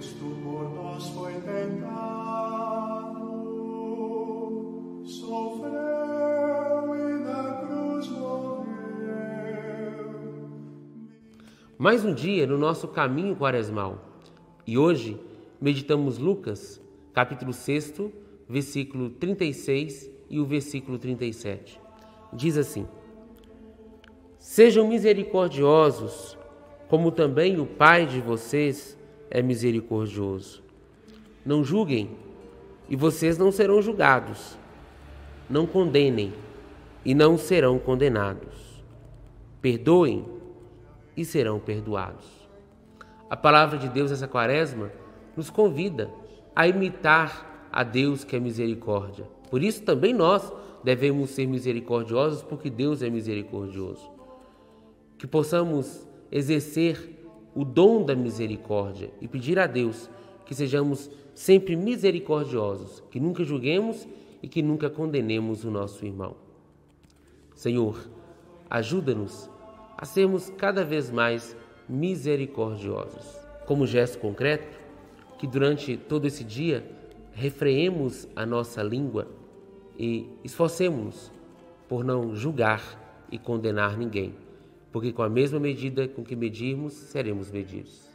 Cristo por nós foi tentado, sofreu e na cruz morreu. Mais um dia no nosso caminho quaresmal. E hoje meditamos Lucas, capítulo 6, versículo 36 e o versículo 37. Diz assim: Sejam misericordiosos, como também o Pai de vocês é misericordioso. Não julguem, e vocês não serão julgados. Não condenem, e não serão condenados. Perdoem, e serão perdoados. A palavra de Deus nessa quaresma nos convida a imitar a Deus que é misericórdia. Por isso também nós devemos ser misericordiosos, porque Deus é misericordioso. Que possamos exercer o dom da misericórdia e pedir a Deus que sejamos sempre misericordiosos, que nunca julguemos e que nunca condenemos o nosso irmão. Senhor, ajuda-nos a sermos cada vez mais misericordiosos. Como gesto concreto, que durante todo esse dia refreemos a nossa língua e esforcemos-nos por não julgar e condenar ninguém porque com a mesma medida com que medirmos, seremos medidos.